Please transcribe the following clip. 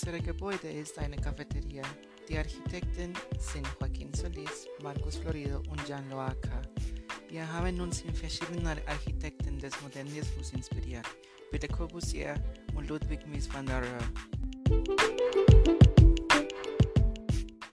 Unser Gebäude ist eine Cafeteria. Die Architekten sind Joaquín Solís, Marcos Florido und Jan Loaca. Wir haben uns in verschiedenen Architekten des Modernismus inspiriert, wie Le Corbusier und Ludwig Mies van der Rohe.